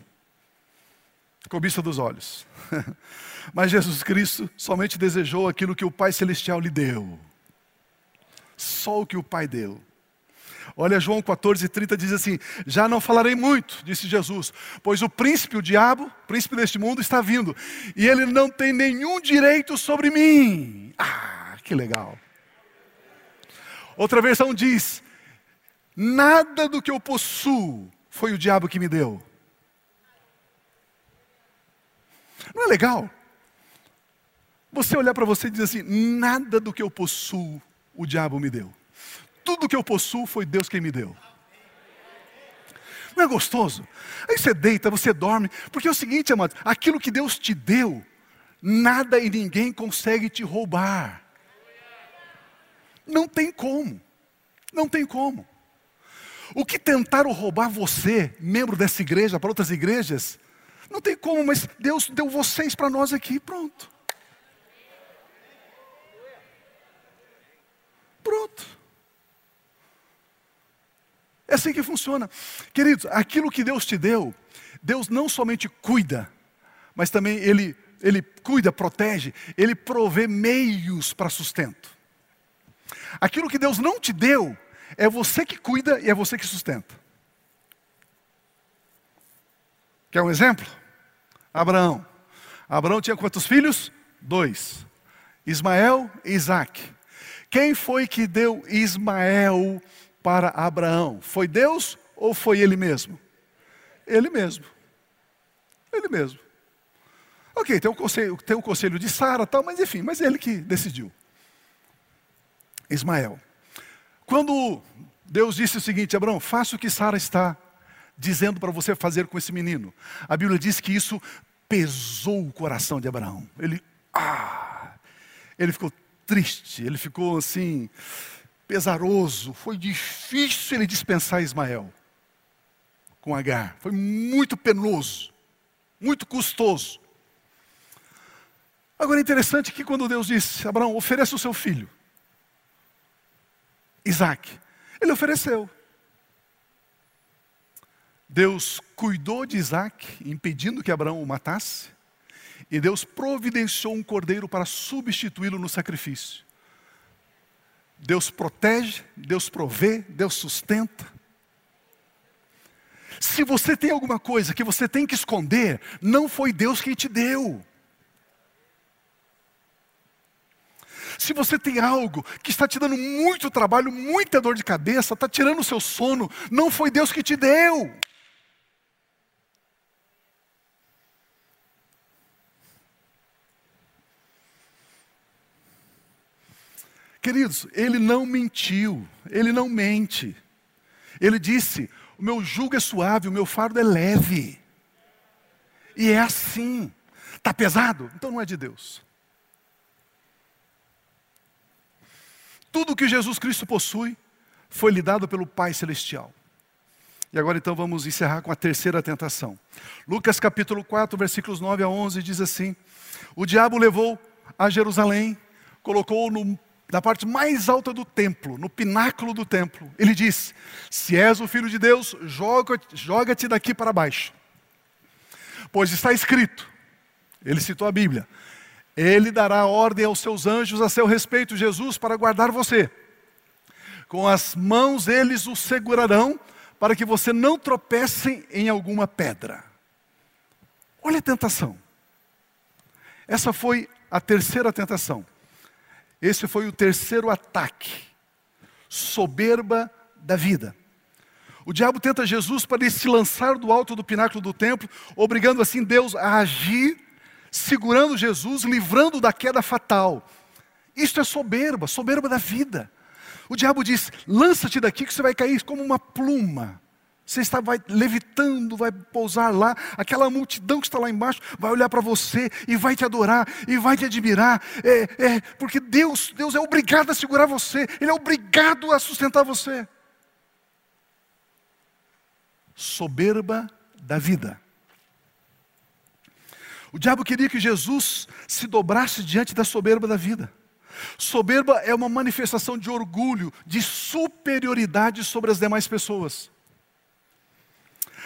Cobiça dos olhos. Mas Jesus Cristo somente desejou aquilo que o Pai Celestial lhe deu. Só o que o Pai deu. Olha, João 14, 30 diz assim: Já não falarei muito, disse Jesus, pois o príncipe, o diabo, príncipe deste mundo, está vindo, e ele não tem nenhum direito sobre mim. Ah, que legal. Outra versão diz: Nada do que eu possuo foi o diabo que me deu. Não é legal? Você olhar para você e dizer assim: Nada do que eu possuo o diabo me deu tudo que eu possuo foi Deus quem me deu. Não é gostoso? Aí você deita, você dorme, porque é o seguinte, amado, aquilo que Deus te deu, nada e ninguém consegue te roubar. Não tem como. Não tem como. O que tentaram roubar você, membro dessa igreja, para outras igrejas, não tem como, mas Deus deu vocês para nós aqui, pronto. Pronto. É assim que funciona. Queridos, aquilo que Deus te deu, Deus não somente cuida, mas também Ele, Ele cuida, protege, Ele provê meios para sustento. Aquilo que Deus não te deu, é você que cuida e é você que sustenta. Quer um exemplo? Abraão. Abraão tinha quantos filhos? Dois. Ismael e Isaac. Quem foi que deu Ismael para Abraão? Foi Deus ou foi ele mesmo? Ele mesmo. Ele mesmo. Ok, tem o conselho, tem o conselho de Sara tal, mas enfim, mas ele que decidiu. Ismael. Quando Deus disse o seguinte, Abraão, faça o que Sara está dizendo para você fazer com esse menino. A Bíblia diz que isso pesou o coração de Abraão. Ele, ah, ele ficou triste, ele ficou assim, pesaroso, foi difícil ele dispensar Ismael com Agar, foi muito penoso. muito custoso. Agora é interessante que quando Deus disse, Abraão, ofereça o seu filho, Isaac, ele ofereceu. Deus cuidou de Isaac, impedindo que Abraão o matasse, e Deus providenciou um cordeiro para substituí-lo no sacrifício. Deus protege, Deus provê, Deus sustenta. Se você tem alguma coisa que você tem que esconder, não foi Deus quem te deu. Se você tem algo que está te dando muito trabalho, muita dor de cabeça, está tirando o seu sono, não foi Deus que te deu. Queridos, ele não mentiu, ele não mente. Ele disse: O meu jugo é suave, o meu fardo é leve. E é assim. Está pesado? Então não é de Deus. Tudo que Jesus Cristo possui foi lhe dado pelo Pai Celestial. E agora então vamos encerrar com a terceira tentação. Lucas capítulo 4, versículos 9 a 11 diz assim: O diabo levou a Jerusalém, colocou no, na parte mais alta do templo, no pináculo do templo. Ele diz: Se és o filho de Deus, joga-te joga daqui para baixo. Pois está escrito, ele citou a Bíblia: ele dará ordem aos seus anjos a seu respeito, Jesus, para guardar você. Com as mãos eles o segurarão, para que você não tropece em alguma pedra. Olha a tentação. Essa foi a terceira tentação. Esse foi o terceiro ataque. Soberba da vida. O diabo tenta Jesus para ele se lançar do alto do pináculo do templo, obrigando assim Deus a agir segurando Jesus, livrando da queda fatal. Isto é soberba, soberba da vida. O diabo diz: lança-te daqui que você vai cair como uma pluma. Você está vai levitando, vai pousar lá, aquela multidão que está lá embaixo vai olhar para você e vai te adorar e vai te admirar, é, é, porque Deus, Deus é obrigado a segurar você, Ele é obrigado a sustentar você. Soberba da vida. O diabo queria que Jesus se dobrasse diante da soberba da vida. Soberba é uma manifestação de orgulho, de superioridade sobre as demais pessoas.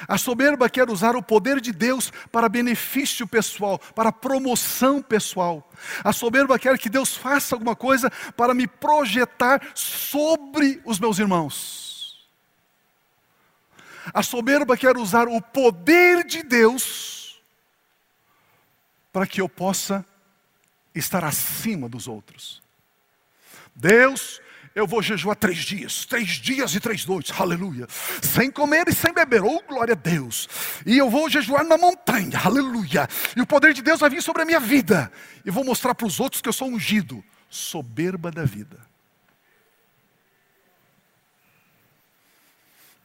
A soberba quer usar o poder de Deus para benefício pessoal, para promoção pessoal. A soberba quer que Deus faça alguma coisa para me projetar sobre os meus irmãos. A soberba quer usar o poder de Deus para que eu possa estar acima dos outros. Deus, eu vou jejuar três dias, três dias e três noites, aleluia, sem comer e sem beber, oh glória a Deus, e eu vou jejuar na montanha, aleluia, e o poder de Deus vai vir sobre a minha vida, e vou mostrar para os outros que eu sou ungido, soberba da vida.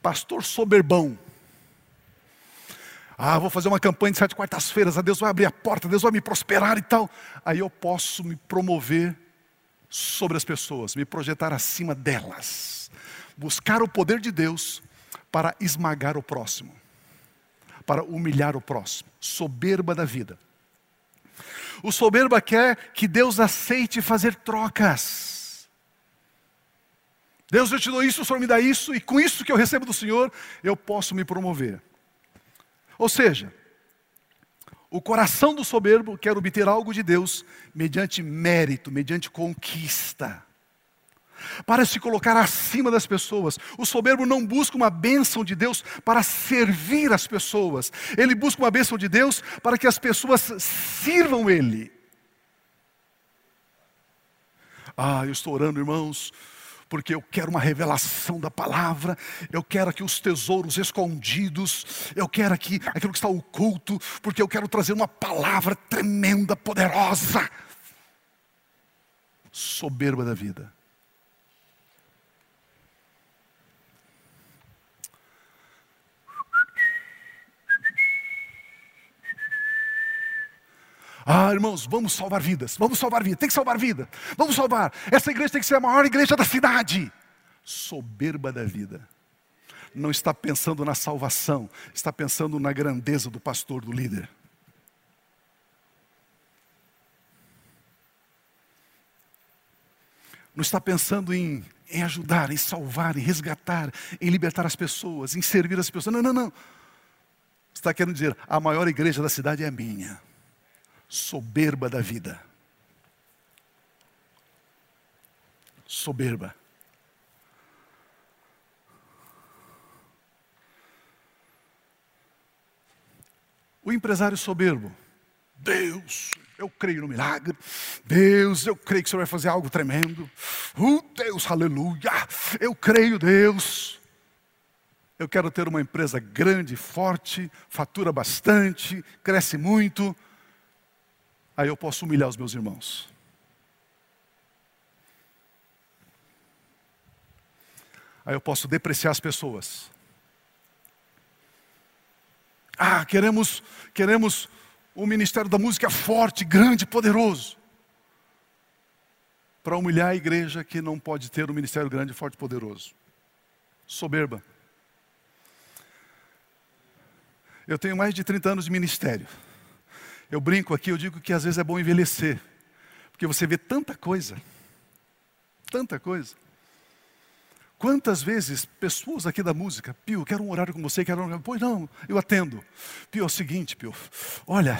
Pastor soberbão, ah, vou fazer uma campanha de sete quartas-feiras, a Deus vai abrir a porta, Deus vai me prosperar e tal. Aí eu posso me promover sobre as pessoas, me projetar acima delas. Buscar o poder de Deus para esmagar o próximo, para humilhar o próximo. Soberba da vida. O soberba quer que Deus aceite fazer trocas. Deus, eu te dou isso, o Senhor me dá isso, e com isso que eu recebo do Senhor, eu posso me promover. Ou seja, o coração do soberbo quer obter algo de Deus mediante mérito, mediante conquista. Para se colocar acima das pessoas. O soberbo não busca uma bênção de Deus para servir as pessoas. Ele busca uma bênção de Deus para que as pessoas sirvam Ele. Ah, eu estou orando, irmãos, porque eu quero uma revelação da palavra, eu quero aqui os tesouros escondidos, eu quero aqui aquilo que está oculto, porque eu quero trazer uma palavra tremenda, poderosa. Soberba da vida. Ah, irmãos, vamos salvar vidas, vamos salvar vidas, tem que salvar vida, vamos salvar. Essa igreja tem que ser a maior igreja da cidade. Soberba da vida. Não está pensando na salvação, está pensando na grandeza do pastor, do líder. Não está pensando em, em ajudar, em salvar, em resgatar, em libertar as pessoas, em servir as pessoas. Não, não, não. Está querendo dizer, a maior igreja da cidade é a minha. Soberba da vida. Soberba. O empresário soberbo, Deus, eu creio no milagre. Deus, eu creio que Senhor vai fazer algo tremendo. Uh, Deus, aleluia. Eu creio, Deus. Eu quero ter uma empresa grande, forte, fatura bastante, cresce muito. Aí eu posso humilhar os meus irmãos. Aí eu posso depreciar as pessoas. Ah, queremos, queremos o ministério da música forte, grande, poderoso. Para humilhar a igreja que não pode ter um ministério grande, forte poderoso. Soberba. Eu tenho mais de 30 anos de ministério. Eu brinco aqui, eu digo que às vezes é bom envelhecer, porque você vê tanta coisa, tanta coisa. Quantas vezes pessoas aqui da música, Pio, quero um horário com você, quero um horário. Pois não, eu atendo. Pio, é o seguinte, Pio, olha,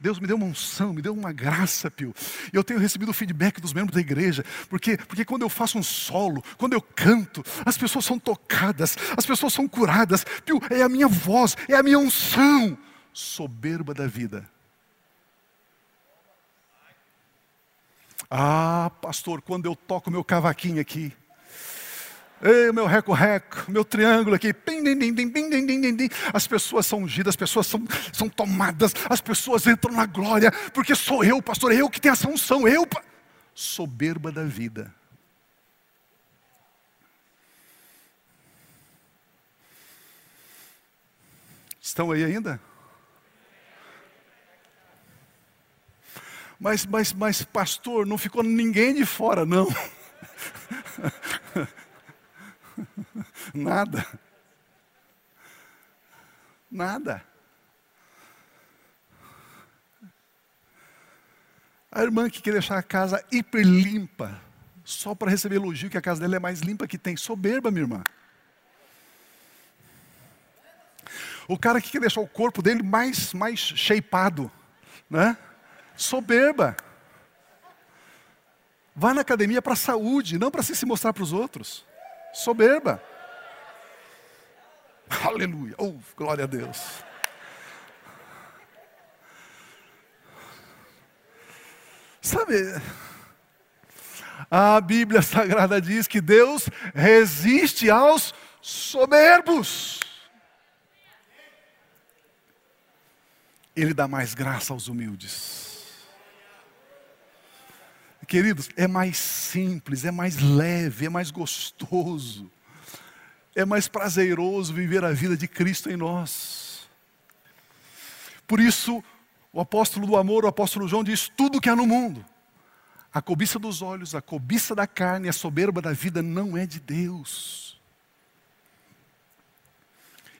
Deus me deu uma unção, me deu uma graça, Pio. Eu tenho recebido o feedback dos membros da igreja, porque, porque quando eu faço um solo, quando eu canto, as pessoas são tocadas, as pessoas são curadas. Pio, é a minha voz, é a minha unção. Soberba da vida. Ah, pastor, quando eu toco meu cavaquinho aqui, Ei, meu reco-reco, meu triângulo aqui. Din, din, din. As pessoas são ungidas, as pessoas são, são tomadas, as pessoas entram na glória, porque sou eu, pastor, é eu que tenho essa unção, eu. Soberba da vida. Estão aí ainda? Mas, mas, mas, pastor, não ficou ninguém de fora, não. Nada. Nada. A irmã que quer deixar a casa hiper limpa, só para receber elogio que a casa dela é mais limpa que tem. Soberba, minha irmã. O cara que quer deixar o corpo dele mais, mais shapeado, né? Soberba. Vá na academia para a saúde, não para se mostrar para os outros. Soberba. Aleluia. Oh, glória a Deus. Sabe, a Bíblia Sagrada diz que Deus resiste aos soberbos. Ele dá mais graça aos humildes. Queridos, é mais simples, é mais leve, é mais gostoso, é mais prazeroso viver a vida de Cristo em nós. Por isso, o apóstolo do amor, o apóstolo João diz: tudo que há no mundo, a cobiça dos olhos, a cobiça da carne, a soberba da vida não é de Deus.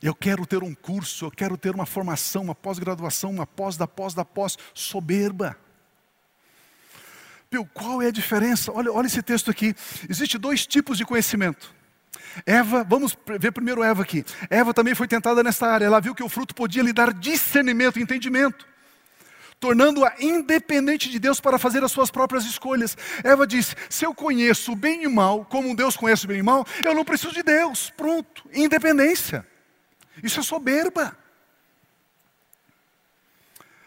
Eu quero ter um curso, eu quero ter uma formação, uma pós-graduação, uma pós da pós da pós, soberba. Pio, qual é a diferença? Olha, olha esse texto aqui. Existem dois tipos de conhecimento. Eva, vamos ver primeiro Eva aqui. Eva também foi tentada nessa área. Ela viu que o fruto podia lhe dar discernimento, entendimento, tornando-a independente de Deus para fazer as suas próprias escolhas. Eva disse: Se eu conheço o bem e o mal, como Deus conhece o bem e o mal, eu não preciso de Deus. Pronto, independência. Isso é soberba.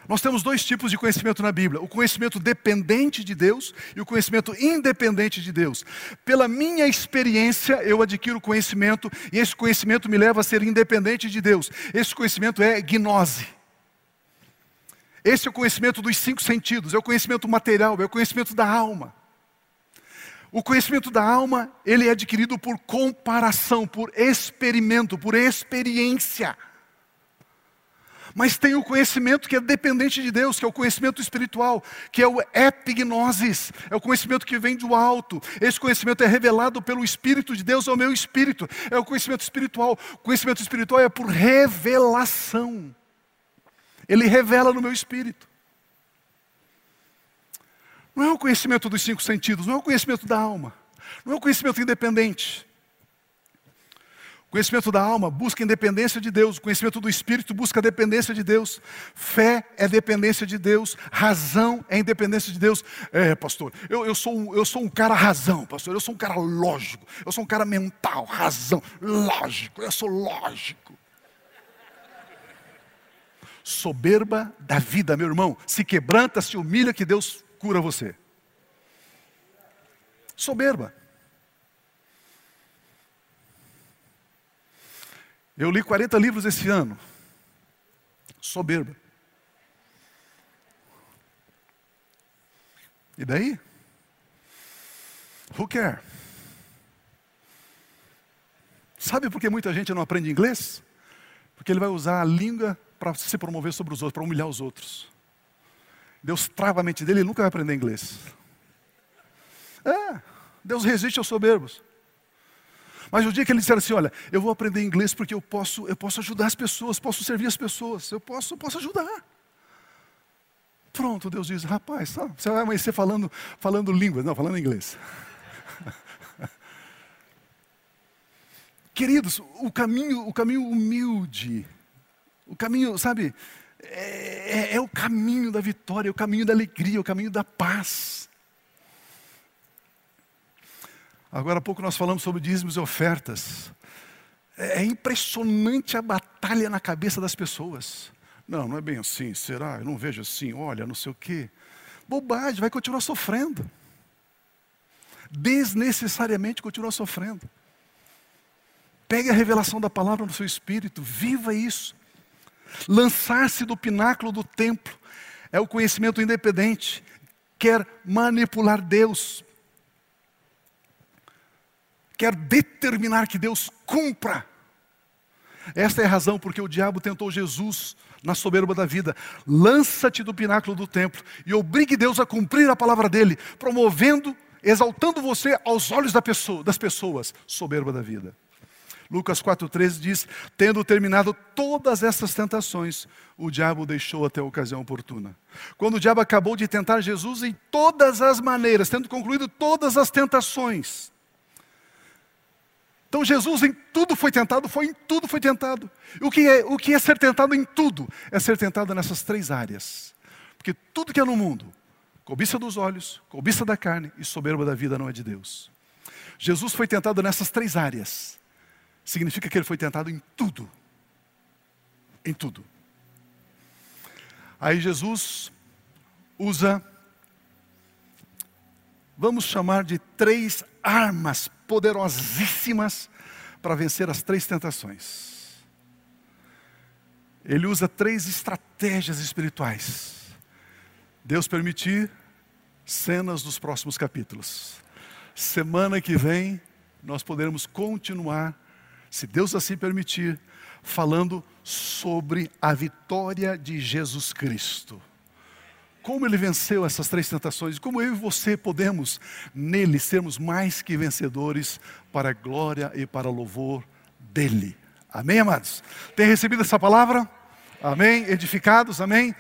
Nós temos dois tipos de conhecimento na Bíblia: o conhecimento dependente de Deus e o conhecimento independente de Deus. Pela minha experiência, eu adquiro conhecimento e esse conhecimento me leva a ser independente de Deus. Esse conhecimento é gnose. Esse é o conhecimento dos cinco sentidos, é o conhecimento material, é o conhecimento da alma. O conhecimento da alma, ele é adquirido por comparação, por experimento, por experiência. Mas tem o conhecimento que é dependente de Deus, que é o conhecimento espiritual, que é o epignosis, é o conhecimento que vem do alto. Esse conhecimento é revelado pelo Espírito de Deus ao meu espírito. É o conhecimento espiritual. O conhecimento espiritual é por revelação. Ele revela no meu espírito. Não é o conhecimento dos cinco sentidos, não é o conhecimento da alma. Não é um conhecimento independente. Conhecimento da alma busca independência de Deus, conhecimento do espírito busca dependência de Deus, fé é dependência de Deus, razão é independência de Deus. É, pastor, eu, eu, sou, eu sou um cara razão, pastor, eu sou um cara lógico, eu sou um cara mental, razão, lógico, eu sou lógico. Soberba da vida, meu irmão, se quebranta, se humilha, que Deus cura você. Soberba. Eu li 40 livros esse ano. Soberba. E daí? Who care? Sabe por que muita gente não aprende inglês? Porque ele vai usar a língua para se promover sobre os outros, para humilhar os outros. Deus trava a mente dele, ele nunca vai aprender inglês. É, Deus resiste aos soberbos. Mas o dia que ele disser assim, olha, eu vou aprender inglês porque eu posso, eu posso ajudar as pessoas, posso servir as pessoas, eu posso, eu posso ajudar. Pronto, Deus diz, rapaz, tá, você vai amanhecer falando, falando línguas, não, falando inglês. Queridos, o caminho, o caminho humilde, o caminho, sabe, é, é, é o caminho da vitória, é o caminho da alegria, é o caminho da paz. Agora há pouco nós falamos sobre dízimos e ofertas. É, é impressionante a batalha na cabeça das pessoas. Não, não é bem assim, será? Eu não vejo assim, olha, não sei o quê. Bobagem, vai continuar sofrendo. Desnecessariamente continuar sofrendo. Pegue a revelação da palavra no seu espírito, viva isso. Lançar-se do pináculo do templo é o conhecimento independente, quer manipular Deus, quer determinar que Deus cumpra. Esta é a razão porque o diabo tentou Jesus na soberba da vida. Lança-te do pináculo do templo e obrigue Deus a cumprir a palavra dele, promovendo, exaltando você aos olhos da pessoa, das pessoas, soberba da vida. Lucas 4,13 diz: Tendo terminado todas essas tentações, o diabo deixou até a ocasião oportuna. Quando o diabo acabou de tentar Jesus em todas as maneiras, tendo concluído todas as tentações, então Jesus em tudo foi tentado, foi em tudo foi tentado. O que é, o que é ser tentado em tudo? É ser tentado nessas três áreas. Porque tudo que é no mundo, cobiça dos olhos, cobiça da carne e soberba da vida não é de Deus. Jesus foi tentado nessas três áreas. Significa que ele foi tentado em tudo. Em tudo. Aí Jesus usa, vamos chamar de três armas poderosíssimas para vencer as três tentações. Ele usa três estratégias espirituais. Deus permitir, cenas dos próximos capítulos. Semana que vem, nós poderemos continuar, se Deus assim permitir, falando sobre a vitória de Jesus Cristo como ele venceu essas três tentações, como eu e você podemos nele sermos mais que vencedores para a glória e para o louvor dele. Amém, amados? Tem recebido essa palavra? Amém? Edificados? Amém?